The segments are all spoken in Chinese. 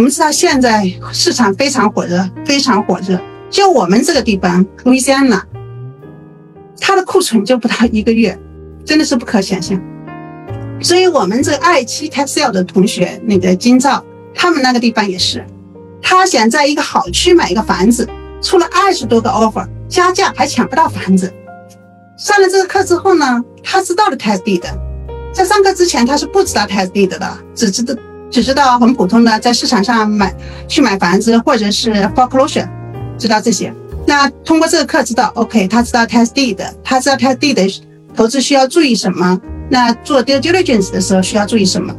我们知道现在市场非常火热，非常火热。就我们这个地方，路易斯安那，它的库存就不到一个月，真的是不可想象。所以，我们这个爱七 Texel 的同学，那个金兆，他们那个地方也是，他想在一个好区买一个房子，出了二十多个 offer，加价还抢不到房子。上了这个课之后呢，他知道了 test d 的，在上课之前他是不知道 test d 的的，只知道只知道很普通的在市场上买去买房子或者是 foreclosure，知道这些。那通过这个课知道，OK，他知道 t e s d 的，他知道 t e s d 的投资需要注意什么。那做 due diligence 的时候需要注意什么？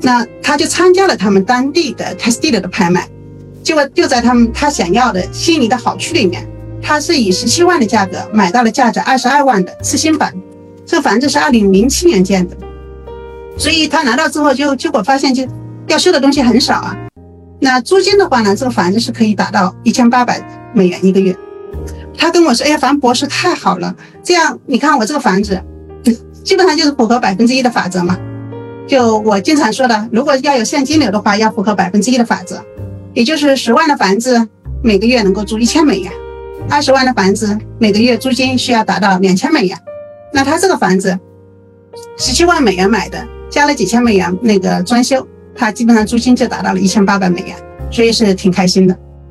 那他就参加了他们当地的 test deed 的拍卖，结果就在他们他想要的悉尼的好区里面，他是以十七万的价格买到了价值二十二万的次新房。这个房子是二零零七年建的，所以他拿到之后就结果发现就要修的东西很少啊。那租金的话呢，这个房子是可以达到一千八百美元一个月。他跟我说：“哎呀，樊博士太好了，这样你看我这个房子。”基本上就是符合百分之一的法则嘛，就我经常说的，如果要有现金流的话，要符合百分之一的法则，也就是十万的房子每个月能够租一千美元，二十万的房子每个月租金需要达到两千美元。那他这个房子十七万美元买的，加了几千美元那个装修，他基本上租金就达到了一千八百美元，所以是挺开心的。